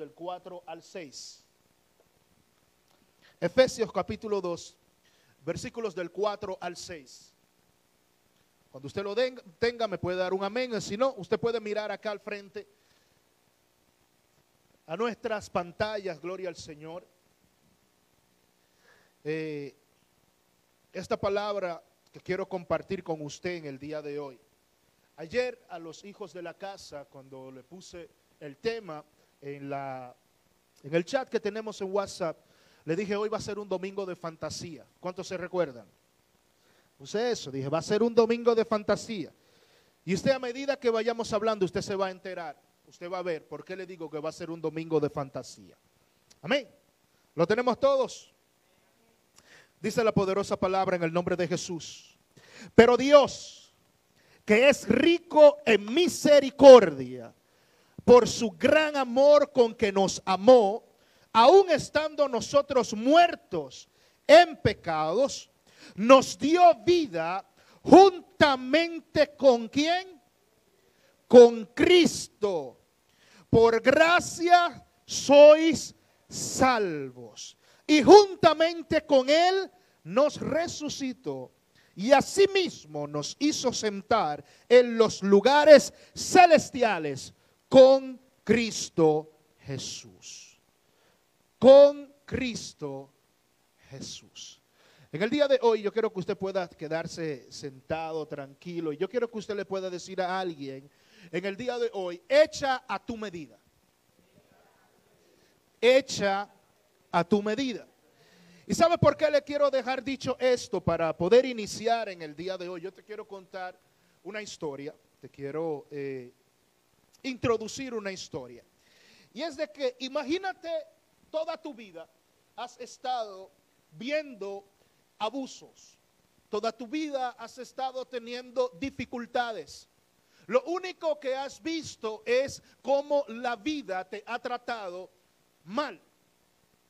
del 4 al 6. Efesios capítulo 2, versículos del 4 al 6. Cuando usted lo tenga, me puede dar un amén. Si no, usted puede mirar acá al frente a nuestras pantallas, gloria al Señor. Eh, esta palabra que quiero compartir con usted en el día de hoy. Ayer a los hijos de la casa, cuando le puse el tema en, la, en el chat que tenemos en WhatsApp, le dije, hoy va a ser un domingo de fantasía. ¿Cuántos se recuerdan? Puse eso, dije, va a ser un domingo de fantasía. Y usted a medida que vayamos hablando, usted se va a enterar, usted va a ver por qué le digo que va a ser un domingo de fantasía. Amén. ¿Lo tenemos todos? Dice la poderosa palabra en el nombre de Jesús. Pero Dios, que es rico en misericordia, por su gran amor con que nos amó, aun estando nosotros muertos en pecados, nos dio vida juntamente con quién? Con Cristo. Por gracia sois salvos. Y juntamente con Él nos resucitó y asimismo nos hizo sentar en los lugares celestiales con Cristo Jesús con Cristo Jesús. En el día de hoy yo quiero que usted pueda quedarse sentado, tranquilo, y yo quiero que usted le pueda decir a alguien, en el día de hoy, echa a tu medida. Echa a tu medida. ¿Y sabe por qué le quiero dejar dicho esto? Para poder iniciar en el día de hoy, yo te quiero contar una historia, te quiero eh, introducir una historia. Y es de que imagínate toda tu vida has estado viendo abusos. Toda tu vida has estado teniendo dificultades. Lo único que has visto es cómo la vida te ha tratado mal.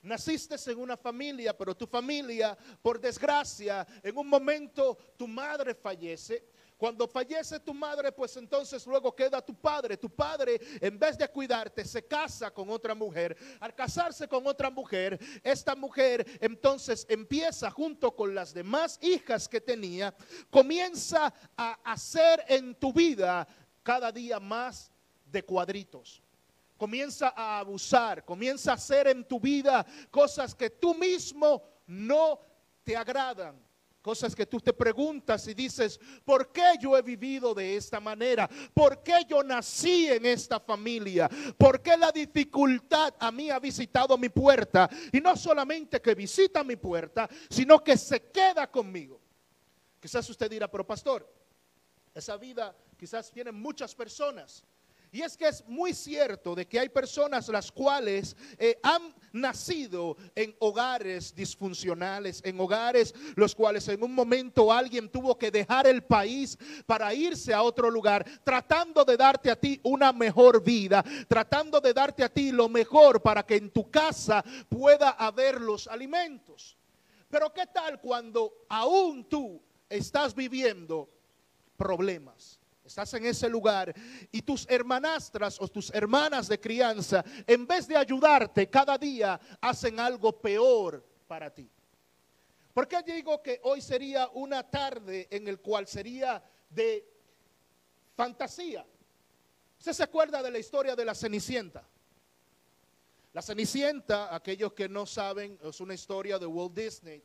Naciste en una familia, pero tu familia, por desgracia, en un momento tu madre fallece cuando fallece tu madre, pues entonces luego queda tu padre. Tu padre, en vez de cuidarte, se casa con otra mujer. Al casarse con otra mujer, esta mujer entonces empieza junto con las demás hijas que tenía, comienza a hacer en tu vida cada día más de cuadritos comienza a abusar, comienza a hacer en tu vida cosas que tú mismo no te agradan. Cosas que tú te preguntas y dices, ¿por qué yo he vivido de esta manera? ¿Por qué yo nací en esta familia? ¿Por qué la dificultad a mí ha visitado mi puerta? Y no solamente que visita mi puerta, sino que se queda conmigo. Quizás usted dirá, pero pastor, esa vida quizás tienen muchas personas y es que es muy cierto de que hay personas las cuales eh, han nacido en hogares disfuncionales, en hogares los cuales en un momento alguien tuvo que dejar el país para irse a otro lugar, tratando de darte a ti una mejor vida, tratando de darte a ti lo mejor para que en tu casa pueda haber los alimentos. Pero ¿qué tal cuando aún tú estás viviendo problemas? Estás en ese lugar y tus hermanastras o tus hermanas de crianza, en vez de ayudarte cada día, hacen algo peor para ti. ¿Por qué digo que hoy sería una tarde en el cual sería de fantasía? ¿Usted se acuerda de la historia de la Cenicienta? La Cenicienta, aquellos que no saben, es una historia de Walt Disney.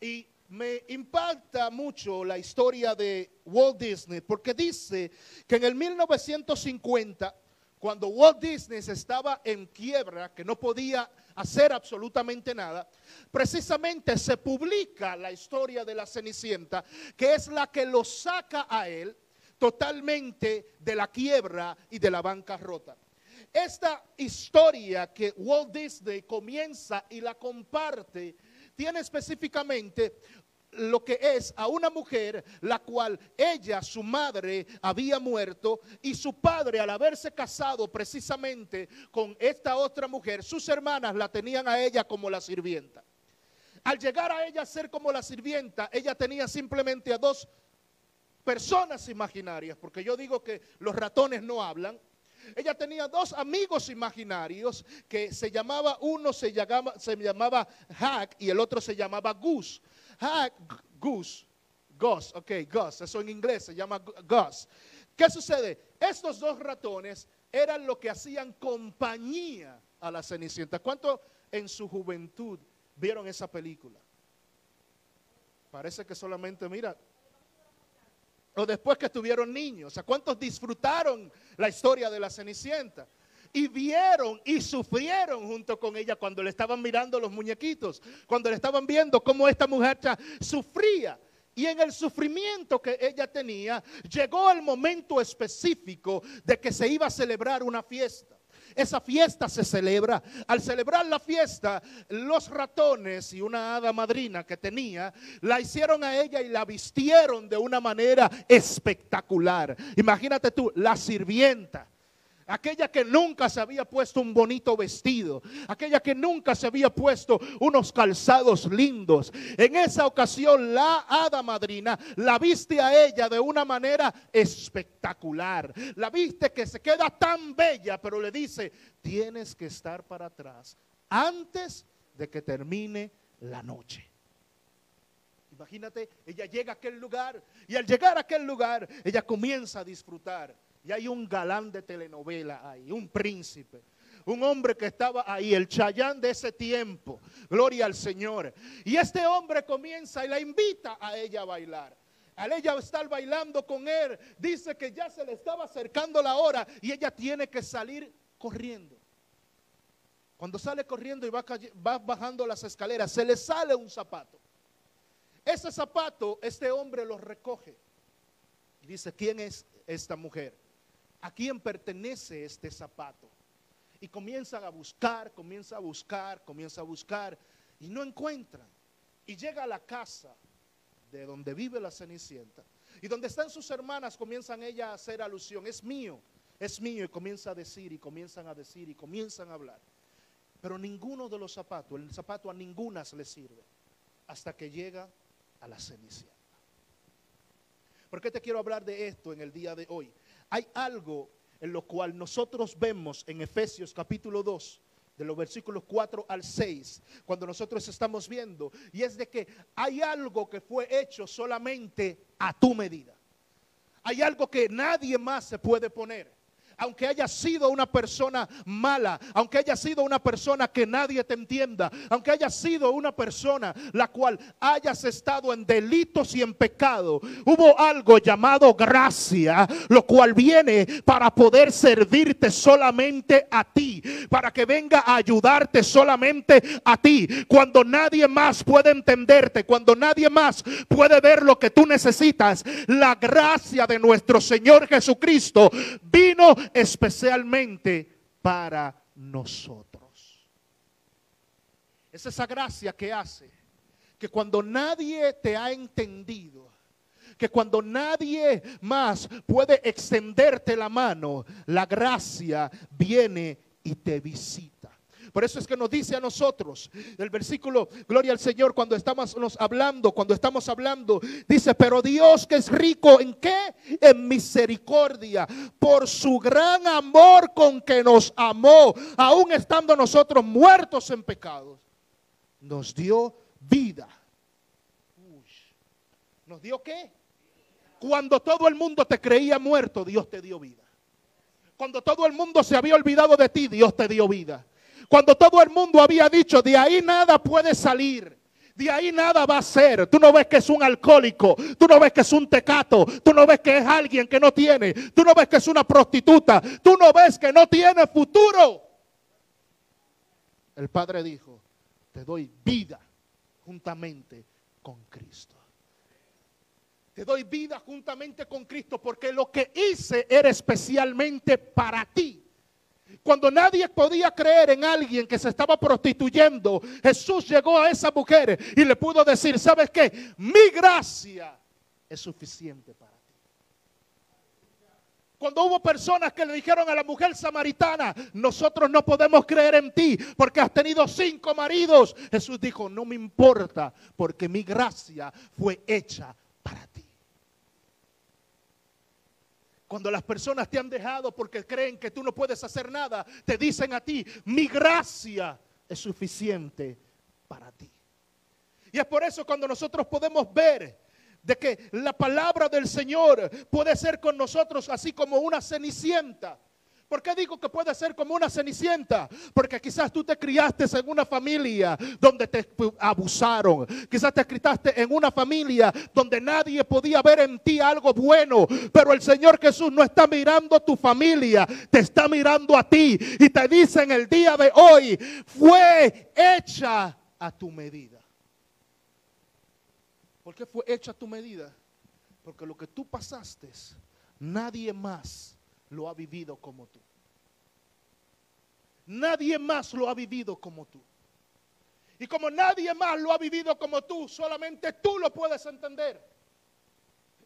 Y me impacta mucho la historia de Walt Disney porque dice que en el 1950, cuando Walt Disney estaba en quiebra, que no podía hacer absolutamente nada, precisamente se publica la historia de la Cenicienta, que es la que lo saca a él totalmente de la quiebra y de la bancarrota. Esta historia que Walt Disney comienza y la comparte tiene específicamente lo que es a una mujer la cual ella, su madre, había muerto y su padre al haberse casado precisamente con esta otra mujer, sus hermanas la tenían a ella como la sirvienta. Al llegar a ella a ser como la sirvienta, ella tenía simplemente a dos personas imaginarias, porque yo digo que los ratones no hablan, Ella tenía dos amigos imaginarios que se llamaba, uno se llamaba, se llamaba Hack y el otro se llamaba Goose. Hack, Goose, Gus, ok, Gus, eso en inglés se llama Gus. ¿Qué sucede? Estos dos ratones eran lo que hacían compañía a la Cenicienta. ¿Cuánto en su juventud vieron esa película? Parece que solamente, mira, después que tuvieron niños. Sea, ¿cuántos disfrutaron la historia de la Cenicienta? Y vieron y sufrieron junto con ella cuando le estaban mirando los muñequitos, cuando le estaban viendo cómo esta muchacha sufría. Y en el sufrimiento que ella tenía, llegó el momento específico de que se iba a celebrar una fiesta. Esa fiesta se celebra. Al celebrar la fiesta, los ratones y una hada madrina que tenía, la hicieron a ella y la vistieron de una manera espectacular. Imagínate tú, la sirvienta aquella que nunca se había puesto un bonito vestido, aquella que nunca se había puesto unos calzados lindos. En esa ocasión la hada madrina la viste a ella de una manera espectacular. La viste que se queda tan bella, pero le dice, tienes que estar para atrás antes de que termine la noche. Imagínate, ella llega a aquel lugar y al llegar a aquel lugar, ella comienza a disfrutar y hay un galán de telenovela ahí, un príncipe. Un hombre que estaba ahí, el chayán de ese tiempo. Gloria al Señor. Y este hombre comienza y la invita a ella a bailar. Al ella estar bailando con él, dice que ya se le estaba acercando la hora y ella tiene que salir corriendo. Cuando sale corriendo y va, va bajando las escaleras, se le sale un zapato. Ese zapato, este hombre lo recoge. Y dice, ¿quién es esta mujer? ¿A quién pertenece este zapato? Y comienzan a buscar, comienza a buscar, comienza a buscar y no encuentran. Y llega a la casa de donde vive la Cenicienta y donde están sus hermanas comienzan ella a hacer alusión, es mío, es mío y comienza a decir y comienzan a decir y comienzan a hablar. Pero ninguno de los zapatos, el zapato a ninguna le sirve hasta que llega a la Cenicienta. ¿Por qué te quiero hablar de esto en el día de hoy? Hay algo en lo cual nosotros vemos en Efesios capítulo 2, de los versículos 4 al 6, cuando nosotros estamos viendo, y es de que hay algo que fue hecho solamente a tu medida. Hay algo que nadie más se puede poner aunque haya sido una persona mala, aunque haya sido una persona que nadie te entienda, aunque haya sido una persona la cual hayas estado en delitos y en pecado, hubo algo llamado gracia, lo cual viene para poder servirte solamente a ti, para que venga a ayudarte solamente a ti, cuando nadie más puede entenderte, cuando nadie más puede ver lo que tú necesitas, la gracia de nuestro Señor Jesucristo vino especialmente para nosotros. Es esa gracia que hace que cuando nadie te ha entendido, que cuando nadie más puede extenderte la mano, la gracia viene y te visita. Por eso es que nos dice a nosotros, el versículo, gloria al Señor, cuando estamos hablando, cuando estamos hablando, dice, pero Dios que es rico en qué? En misericordia, por su gran amor con que nos amó, aún estando nosotros muertos en pecados, nos dio vida. ¿Nos dio qué? Cuando todo el mundo te creía muerto, Dios te dio vida. Cuando todo el mundo se había olvidado de ti, Dios te dio vida. Cuando todo el mundo había dicho, de ahí nada puede salir. De ahí nada va a ser. Tú no ves que es un alcohólico. Tú no ves que es un tecato. Tú no ves que es alguien que no tiene. Tú no ves que es una prostituta. Tú no ves que no tiene futuro. El Padre dijo, te doy vida juntamente con Cristo. Te doy vida juntamente con Cristo porque lo que hice era especialmente para ti. Cuando nadie podía creer en alguien que se estaba prostituyendo, Jesús llegó a esa mujer y le pudo decir, ¿sabes qué? Mi gracia es suficiente para ti. Cuando hubo personas que le dijeron a la mujer samaritana, nosotros no podemos creer en ti porque has tenido cinco maridos, Jesús dijo, no me importa porque mi gracia fue hecha para ti. Cuando las personas te han dejado porque creen que tú no puedes hacer nada, te dicen a ti, mi gracia es suficiente para ti. Y es por eso cuando nosotros podemos ver de que la palabra del Señor puede ser con nosotros así como una cenicienta ¿Por qué digo que puede ser como una cenicienta? Porque quizás tú te criaste en una familia donde te abusaron. Quizás te criaste en una familia donde nadie podía ver en ti algo bueno. Pero el Señor Jesús no está mirando a tu familia, te está mirando a ti. Y te dice en el día de hoy, fue hecha a tu medida. ¿Por qué fue hecha a tu medida? Porque lo que tú pasaste, nadie más lo ha vivido como tú. Nadie más lo ha vivido como tú. Y como nadie más lo ha vivido como tú, solamente tú lo puedes entender.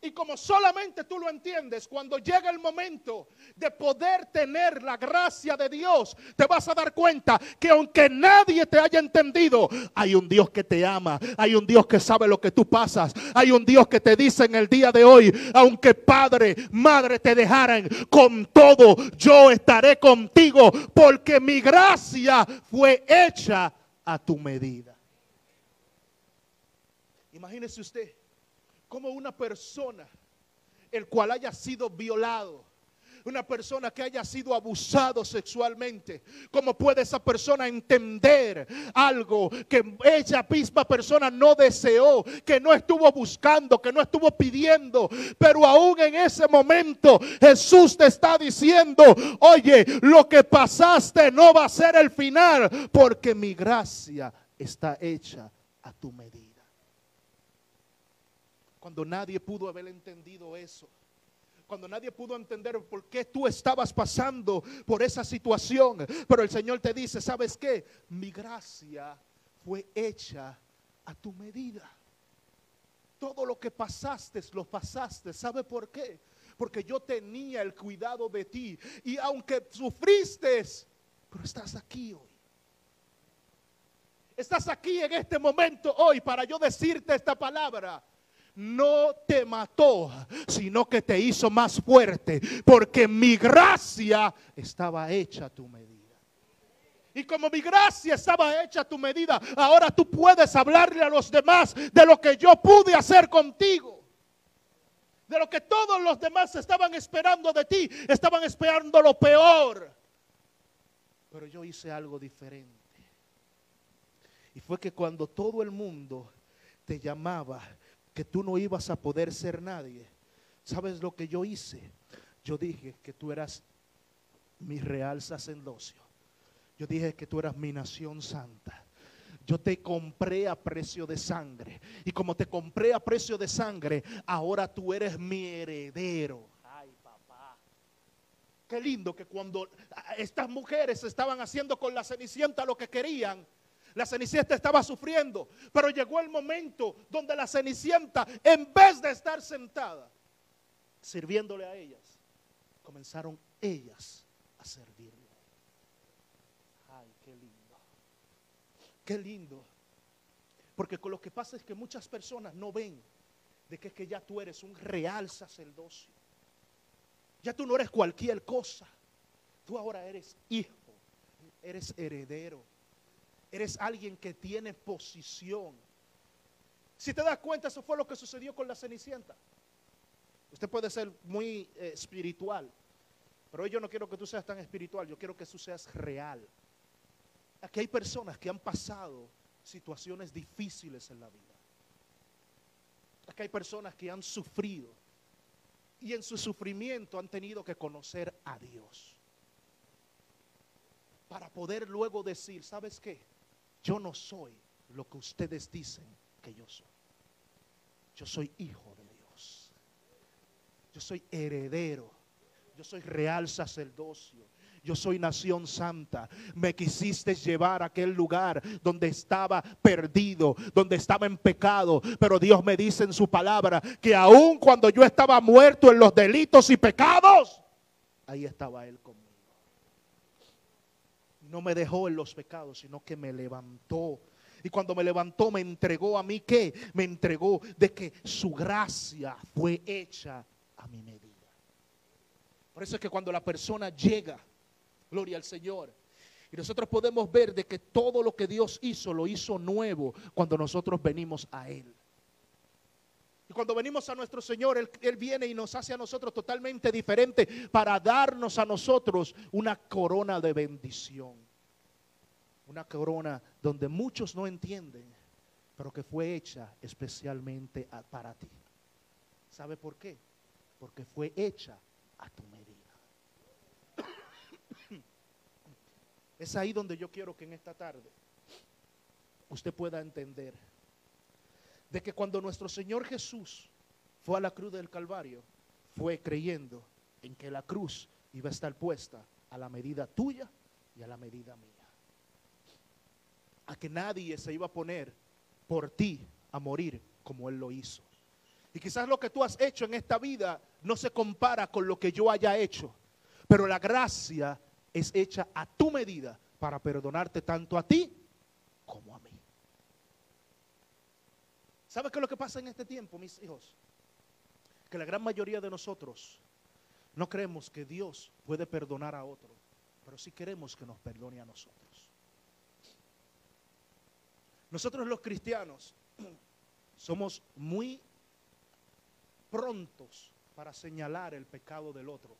Y como solamente tú lo entiendes, cuando llega el momento de poder tener la gracia de Dios, te vas a dar cuenta que aunque nadie te haya entendido, hay un Dios que te ama, hay un Dios que sabe lo que tú pasas, hay un Dios que te dice en el día de hoy, aunque padre, madre te dejaran, con todo yo estaré contigo, porque mi gracia fue hecha a tu medida. Imagínese usted como una persona el cual haya sido violado, una persona que haya sido abusado sexualmente, ¿cómo puede esa persona entender algo que ella misma persona no deseó, que no estuvo buscando, que no estuvo pidiendo? Pero aún en ese momento Jesús te está diciendo, oye, lo que pasaste no va a ser el final, porque mi gracia está hecha a tu medida cuando nadie pudo haber entendido eso. Cuando nadie pudo entender por qué tú estabas pasando por esa situación. Pero el Señor te dice, ¿sabes qué? Mi gracia fue hecha a tu medida. Todo lo que pasaste, lo pasaste. ¿Sabe por qué? Porque yo tenía el cuidado de ti. Y aunque sufriste, pero estás aquí hoy. Estás aquí en este momento hoy para yo decirte esta palabra no te mató, sino que te hizo más fuerte, porque mi gracia estaba hecha a tu medida. Y como mi gracia estaba hecha a tu medida, ahora tú puedes hablarle a los demás de lo que yo pude hacer contigo. De lo que todos los demás estaban esperando de ti, estaban esperando lo peor. Pero yo hice algo diferente. Y fue que cuando todo el mundo te llamaba que tú no ibas a poder ser nadie. ¿Sabes lo que yo hice? Yo dije que tú eras mi real sacerdocio. Yo dije que tú eras mi nación santa. Yo te compré a precio de sangre. Y como te compré a precio de sangre, ahora tú eres mi heredero. Ay, papá. Qué lindo que cuando estas mujeres estaban haciendo con la cenicienta lo que querían, la cenicienta estaba sufriendo, pero llegó el momento donde la cenicienta, en vez de estar sentada, sirviéndole a ellas, comenzaron ellas a servirle. Ay, qué lindo. Qué lindo. Porque con lo que pasa es que muchas personas no ven de que es que ya tú eres un real sacerdocio. Ya tú no eres cualquier cosa. Tú ahora eres hijo, eres heredero Eres alguien que tiene posición. Si te das cuenta, eso fue lo que sucedió con la Cenicienta. Usted puede ser muy eh, espiritual, pero yo no quiero que tú seas tan espiritual, yo quiero que tú seas real. Aquí hay personas que han pasado situaciones difíciles en la vida. Aquí hay personas que han sufrido y en su sufrimiento han tenido que conocer a Dios. Para poder luego decir, ¿sabes qué? Yo no soy lo que ustedes dicen que yo soy. Yo soy hijo de Dios. Yo soy heredero. Yo soy real sacerdocio. Yo soy nación santa. Me quisiste llevar a aquel lugar donde estaba perdido, donde estaba en pecado. Pero Dios me dice en su palabra que aun cuando yo estaba muerto en los delitos y pecados, ahí estaba Él conmigo no me dejó en los pecados, sino que me levantó. Y cuando me levantó, me entregó a mí qué? Me entregó de que su gracia fue hecha a mi medida. Por eso es que cuando la persona llega, gloria al Señor, y nosotros podemos ver de que todo lo que Dios hizo lo hizo nuevo cuando nosotros venimos a Él. Cuando venimos a nuestro Señor, él, viene y nos hace a nosotros totalmente diferente para darnos a nosotros una corona de bendición. Una corona donde muchos no entienden, pero que fue hecha especialmente para ti. ¿Sabe por qué? Porque fue hecha a tu medida. Es ahí donde yo quiero que en esta tarde usted pueda entender de que cuando nuestro Señor Jesús fue a la cruz del Calvario, fue creyendo en que la cruz iba a estar puesta a la medida tuya y a la medida mía. A que nadie se iba a poner por ti a morir como Él lo hizo. Y quizás lo que tú has hecho en esta vida no se compara con lo que yo haya hecho, pero la gracia es hecha a tu medida para perdonarte tanto a ti como a mí. ¿Sabes qué es lo que pasa en este tiempo, mis hijos? Que la gran mayoría de nosotros no creemos que Dios puede perdonar a otro, pero sí queremos que nos perdone a nosotros. Nosotros los cristianos somos muy prontos para señalar el pecado del otro,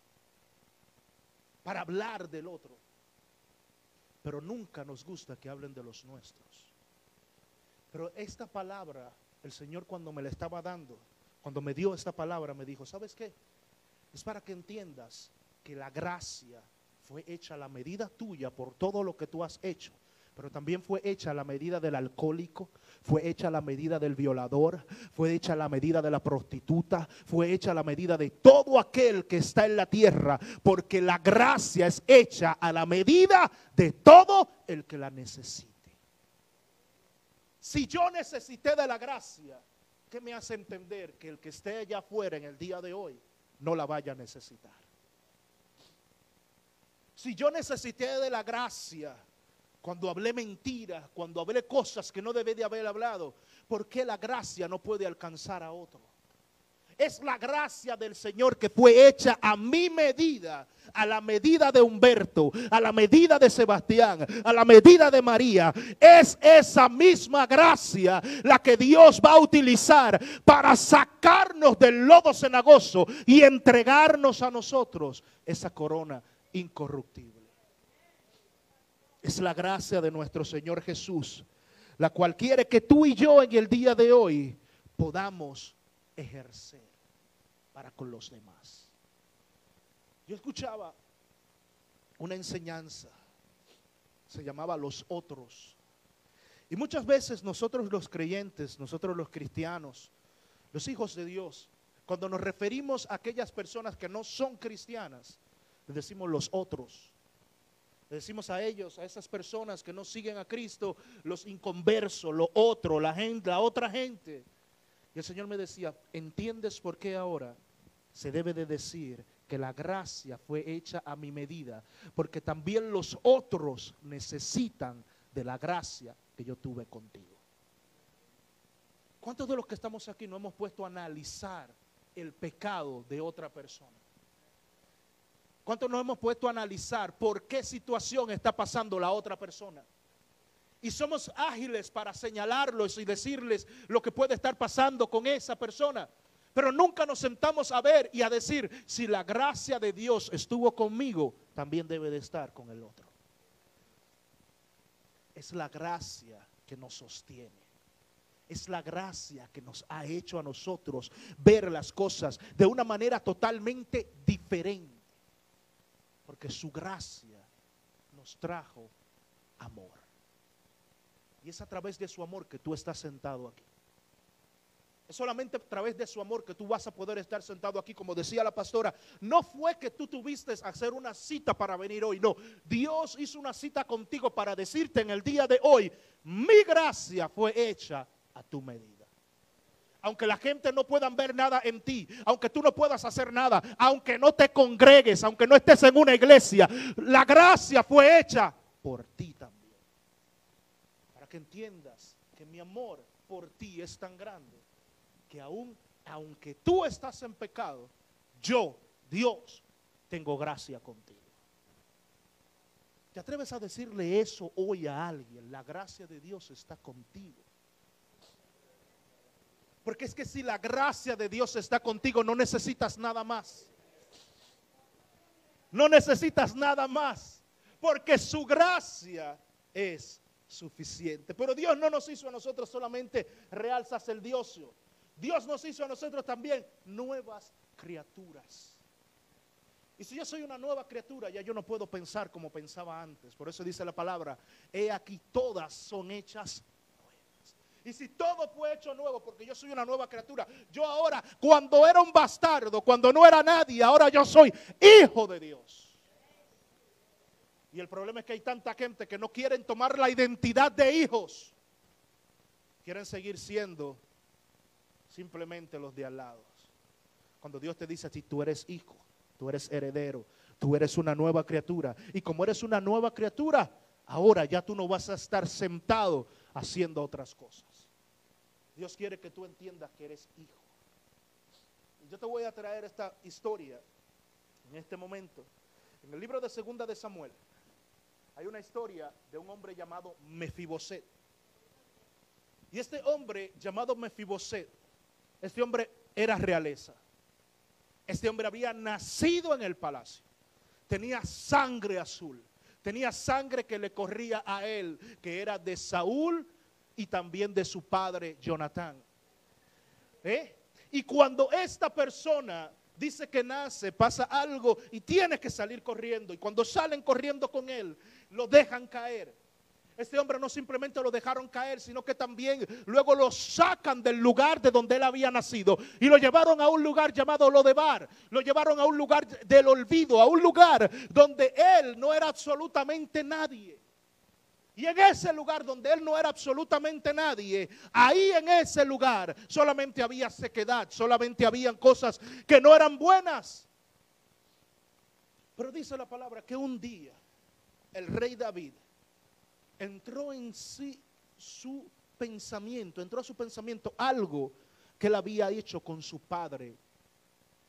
para hablar del otro, pero nunca nos gusta que hablen de los nuestros. Pero esta palabra, el Señor cuando me la estaba dando, cuando me dio esta palabra, me dijo, ¿sabes qué? Es para que entiendas que la gracia fue hecha a la medida tuya por todo lo que tú has hecho pero también fue hecha a la medida del alcohólico, fue hecha a la medida del violador, fue hecha a la medida de la prostituta, fue hecha a la medida de todo aquel que está en la tierra, porque la gracia es hecha a la medida de todo el que la necesite. Si yo necesité de la gracia, ¿qué me hace entender que el que esté allá afuera en el día de hoy no la vaya a necesitar? Si yo necesité de la gracia, cuando hablé mentiras, cuando hablé cosas que no debe de haber hablado, ¿por qué la gracia no puede alcanzar a otro? Es la gracia del Señor que fue hecha a mi medida, a la medida de Humberto, a la medida de Sebastián, a la medida de María. Es esa misma gracia la que Dios va a utilizar para sacarnos del lodo cenagoso y entregarnos a nosotros esa corona incorruptible. Es la gracia de nuestro Señor Jesús, la cual quiere que tú y yo en el día de hoy podamos ejercer para con los demás. Yo escuchaba una enseñanza, se llamaba los otros. Y muchas veces nosotros los creyentes, nosotros los cristianos, los hijos de Dios, cuando nos referimos a aquellas personas que no son cristianas, decimos los otros decimos a ellos, a esas personas que no siguen a Cristo, los inconversos, lo otro, la gente, la otra gente. Y el Señor me decía, ¿entiendes por qué ahora se debe de decir que la gracia fue hecha a mi medida? Porque también los otros necesitan de la gracia que yo tuve contigo. ¿Cuántos de los que estamos aquí no hemos puesto a analizar el pecado de otra persona? ¿Cuántos nos hemos puesto a analizar por qué situación está pasando la otra persona? Y somos ágiles para señalarlos y decirles lo que puede estar pasando con esa persona. Pero nunca nos sentamos a ver y a decir, si la gracia de Dios estuvo conmigo, también debe de estar con el otro. Es la gracia que nos sostiene. Es la gracia que nos ha hecho a nosotros ver las cosas de una manera totalmente diferente porque su gracia nos trajo amor. Y es a través de su amor que tú estás sentado aquí. Es solamente a través de su amor que tú vas a poder estar sentado aquí, como decía la pastora. No fue que tú tuviste hacer una cita para venir hoy, no. Dios hizo una cita contigo para decirte en el día de hoy, mi gracia fue hecha a tu medida aunque la gente no pueda ver nada en ti, aunque tú no puedas hacer nada, aunque no te congregues, aunque no estés en una iglesia, la gracia fue hecha por ti también. Que entiendas que mi amor por ti es tan grande que aún, aunque tú estás en pecado, yo, Dios, tengo gracia contigo. ¿Te atreves a decirle eso hoy a alguien? La gracia de Dios está contigo. Porque es que si la gracia de Dios está contigo, no necesitas nada más. No necesitas nada más. Porque su gracia es suficiente. Pero Dios no nos hizo a nosotros solamente real sacerdocio. Dios nos hizo a nosotros también nuevas criaturas. Y si yo soy una nueva criatura, ya yo no puedo pensar como pensaba antes. Por eso dice la palabra, he aquí todas son hechas nuevas. Y si todo fue hecho nuevo, porque yo soy una nueva criatura, yo ahora, cuando era un bastardo, cuando no era nadie, ahora yo soy hijo de Dios. Y el problema es que hay tanta gente que no quieren tomar la identidad de hijos. Quieren seguir siendo simplemente los de al lado. Cuando Dios te dice a ti, tú eres hijo, tú eres heredero, tú eres una nueva criatura. Y como eres una nueva criatura, ahora ya tú no vas a estar sentado haciendo otras cosas. Dios quiere que tú entiendas que eres hijo. Yo te voy a traer esta historia en este momento. En el libro de Segunda de Samuel, hay una historia de un hombre llamado Mefiboset. Y este hombre llamado Mefiboset, este hombre era realeza. Este hombre había nacido en el palacio. Tenía sangre azul. Tenía sangre que le corría a él, que era de Saúl y también de su padre Jonatán. ¿Eh? Y cuando esta persona dice que nace, pasa algo y tiene que salir corriendo. Y cuando salen corriendo con él, lo dejan caer. Este hombre no simplemente lo dejaron caer, sino que también luego lo sacan del lugar de donde él había nacido y lo llevaron a un lugar llamado Lodebar. Lo llevaron a un lugar del olvido, a un lugar donde él no era absolutamente nadie. Y en ese lugar donde él no era absolutamente nadie, ahí en ese lugar solamente había sequedad, solamente habían cosas que no eran buenas. Pero dice la palabra que un día el rey David entró en sí su pensamiento, entró a su pensamiento algo que él había hecho con su padre.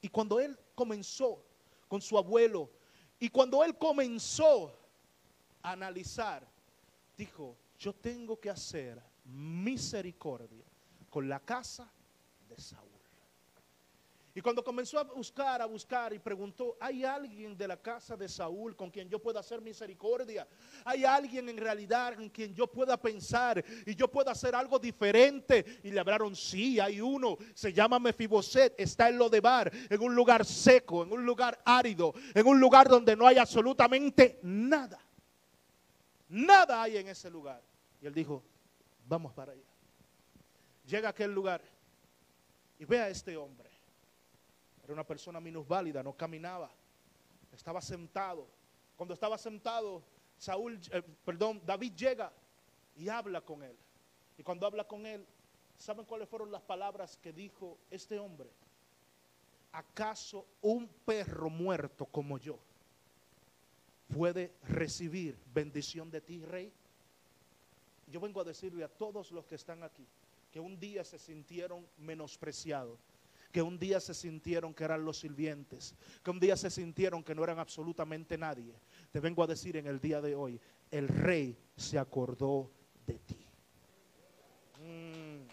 Y cuando él comenzó con su abuelo, y cuando él comenzó a analizar, dijo, yo tengo que hacer misericordia con la casa de Saúl. Y cuando comenzó a buscar, a buscar y preguntó, ¿hay alguien de la casa de Saúl con quien yo pueda hacer misericordia? ¿Hay alguien en realidad en quien yo pueda pensar y yo pueda hacer algo diferente? Y le hablaron, sí, hay uno, se llama Mefiboset, está en Lodebar, en un lugar seco, en un lugar árido, en un lugar donde no hay absolutamente nada. Nada hay en ese lugar. Y él dijo, vamos para allá. Llega a aquel lugar y ve a este hombre era una persona minusválida, no caminaba. Estaba sentado. Cuando estaba sentado, Saúl, eh, perdón, David llega y habla con él. Y cuando habla con él, ¿saben cuáles fueron las palabras que dijo este hombre? ¿Acaso un perro muerto como yo puede recibir bendición de ti, rey? Yo vengo a decirle a todos los que están aquí que un día se sintieron menospreciados que un día se sintieron que eran los sirvientes, que un día se sintieron que no eran absolutamente nadie. Te vengo a decir en el día de hoy, el rey se acordó de ti. Mm.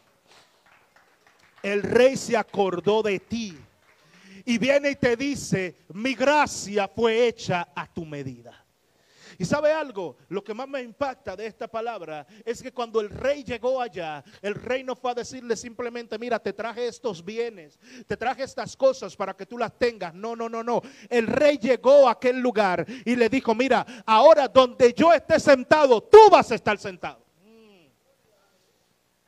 El rey se acordó de ti. Y viene y te dice, mi gracia fue hecha a tu medida. Y sabe algo, lo que más me impacta de esta palabra es que cuando el rey llegó allá, el rey no fue a decirle simplemente, mira, te traje estos bienes, te traje estas cosas para que tú las tengas. No, no, no, no. El rey llegó a aquel lugar y le dijo, mira, ahora donde yo esté sentado, tú vas a estar sentado.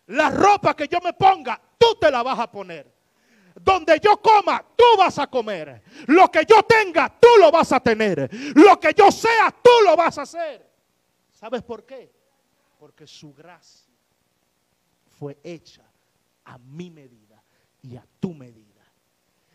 La ropa que yo me ponga, tú te la vas a poner. Donde yo coma, tú vas a comer. Lo que yo tenga, tú lo vas a tener. Lo que yo sea, tú lo vas a hacer. ¿Sabes por qué? Porque su gracia fue hecha a mi medida y a tu medida.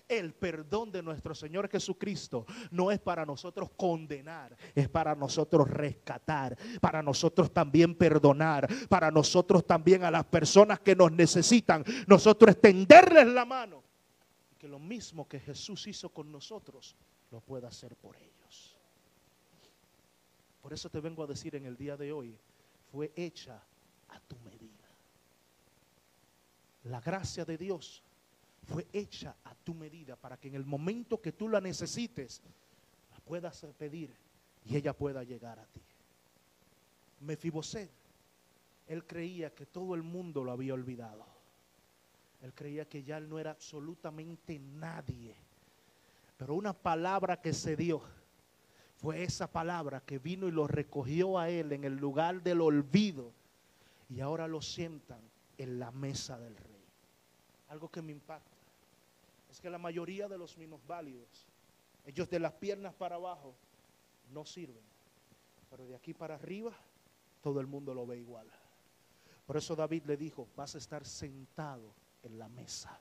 El perdón de nuestro Señor Jesucristo no es para nosotros condenar, es para nosotros rescatar, para nosotros también perdonar, para nosotros también a las personas que nos necesitan, nosotros extenderles la mano que lo mismo que Jesús hizo con nosotros, lo pueda hacer por ellos. Por eso te vengo a decir en el día de hoy, fue hecha a tu medida. La gracia de Dios fue hecha a tu medida para que en el momento que tú la necesites, la puedas pedir y ella pueda llegar a ti. Mefiboset, él creía que todo el mundo lo había olvidado. Él creía que ya él no era absolutamente nadie. Pero una palabra que se dio fue esa palabra que vino y lo recogió a él en el lugar del olvido y ahora lo sientan en la mesa del rey. Algo que me impacta es que la mayoría de los minusválidos, ellos de las piernas para abajo, no sirven. Pero de aquí para arriba, todo el mundo lo ve igual. Por eso David le dijo, vas a estar sentado en la mesa.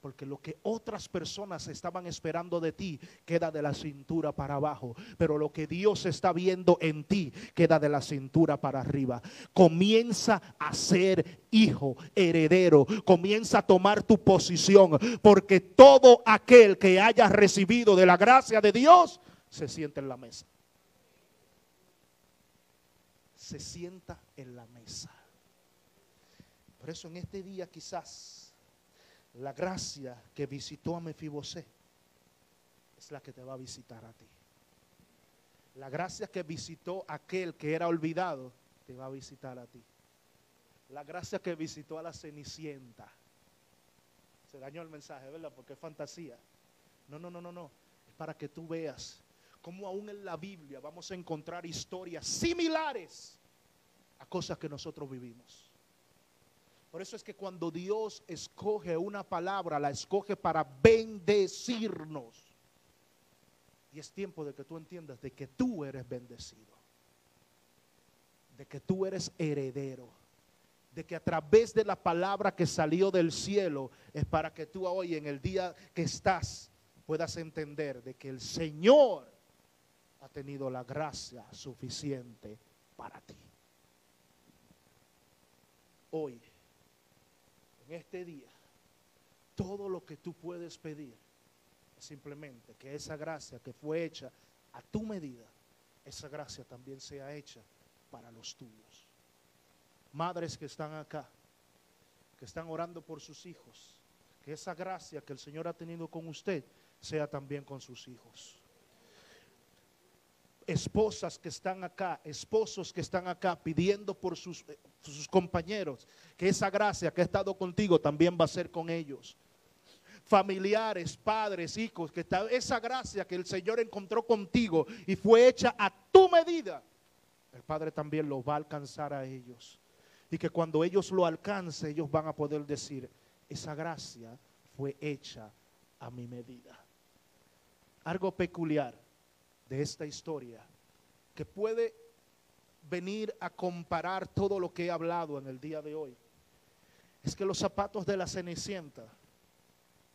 Porque lo que otras personas estaban esperando de ti queda de la cintura para abajo. Pero lo que Dios está viendo en ti queda de la cintura para arriba. Comienza a ser hijo, heredero. Comienza a tomar tu posición. Porque todo aquel que haya recibido de la gracia de Dios se siente en la mesa. Se sienta en la mesa. Por eso en este día quizás la gracia que visitó a Mefibosé es la que te va a visitar a ti. La gracia que visitó a aquel que era olvidado te va a visitar a ti. La gracia que visitó a la cenicienta. Se dañó el mensaje, ¿verdad? Porque es fantasía. No, no, no, no, no. Es para que tú veas cómo aún en la Biblia vamos a encontrar historias similares a cosas que nosotros vivimos. Por eso es que cuando Dios escoge una palabra, la escoge para bendecirnos. Y es tiempo de que tú entiendas de que tú eres bendecido. De que tú eres heredero. De que a través de la palabra que salió del cielo es para que tú hoy en el día que estás puedas entender de que el Señor ha tenido la gracia suficiente para ti. Hoy en este día, todo lo que tú puedes pedir es simplemente que esa gracia que fue hecha a tu medida, esa gracia también sea hecha para los tuyos. Madres que están acá, que están orando por sus hijos, que esa gracia que el Señor ha tenido con usted sea también con sus hijos esposas que están acá, esposos que están acá pidiendo por sus, sus, compañeros que esa gracia que ha estado contigo también va a ser con ellos. Familiares, padres, hijos, que está, esa gracia que el Señor encontró contigo y fue hecha a tu medida, el Padre también lo va a alcanzar a ellos. Y que cuando ellos lo alcancen, ellos van a poder decir, esa gracia fue hecha a mi medida. Algo peculiar de esta historia que puede venir a comparar todo lo que he hablado en el día de hoy es que los zapatos de la Cenicienta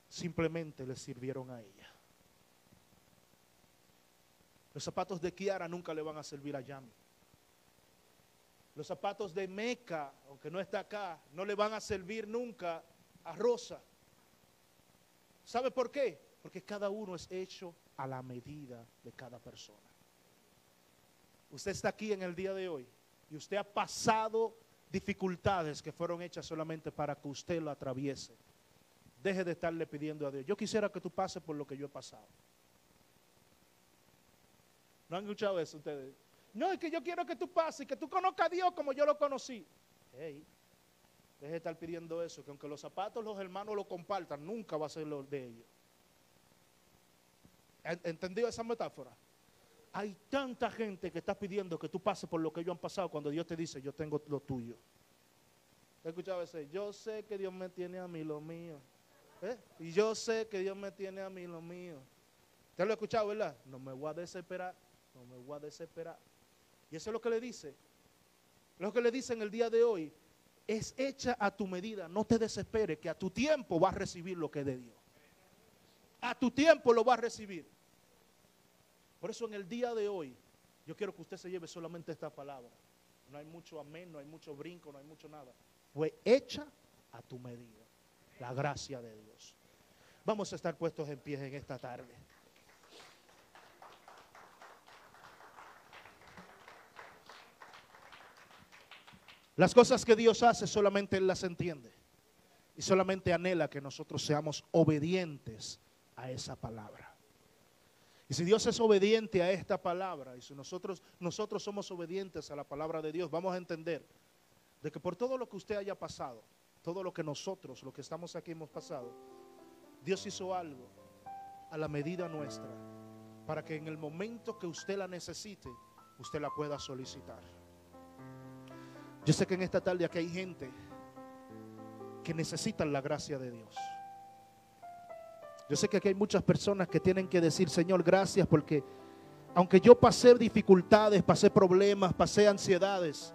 simplemente le sirvieron a ella. Los zapatos de Kiara nunca le van a servir a Yami. Los zapatos de Meca, aunque no está acá, no le van a servir nunca a Rosa. ¿Sabe por qué? Porque cada uno es hecho a la medida de cada persona. Usted está aquí en el día de hoy y usted ha pasado dificultades que fueron hechas solamente para que usted lo atraviese. Deje de estarle pidiendo a Dios. Yo quisiera que tú pases por lo que yo he pasado. ¿No han escuchado eso ustedes? No, es que yo quiero que tú pases, que tú conozcas a Dios como yo lo conocí. Hey, deje de estar pidiendo eso, que aunque los zapatos los hermanos lo compartan, nunca va a ser lo de ellos. ¿Entendido esa metáfora? Hay tanta gente que está pidiendo que tú pases por lo que ellos han pasado cuando Dios te dice, yo tengo lo tuyo. He escuchado ese, yo sé que Dios me tiene a mí lo mío. ¿Eh? Y yo sé que Dios me tiene a mí lo mío. ¿Usted lo ha escuchado, verdad? No me voy a desesperar, no me voy a desesperar. Y eso es lo que le dice. Lo que le dice en el día de hoy es hecha a tu medida. No te desesperes, que a tu tiempo vas a recibir lo que es de Dios a tu tiempo lo va a recibir. Por eso en el día de hoy, yo quiero que usted se lleve solamente esta palabra. No hay mucho amén, no hay mucho brinco, no hay mucho nada. Fue hecha a tu medida. La gracia de Dios. Vamos a estar puestos en pie en esta tarde. Las cosas que Dios hace solamente Él las entiende. Y solamente anhela que nosotros seamos obedientes a esa palabra. Y si Dios es obediente a esta palabra, y si nosotros, nosotros somos obedientes a la palabra de Dios, vamos a entender de que por todo lo que usted haya pasado, todo lo que nosotros, los que estamos aquí hemos pasado, Dios hizo algo a la medida nuestra para que en el momento que usted la necesite, usted la pueda solicitar. Yo sé que en esta tarde aquí hay gente que necesitan la gracia de Dios. Yo sé que aquí hay muchas personas que tienen que decir, Señor, gracias porque aunque yo pasé dificultades, pasé problemas, pasé ansiedades,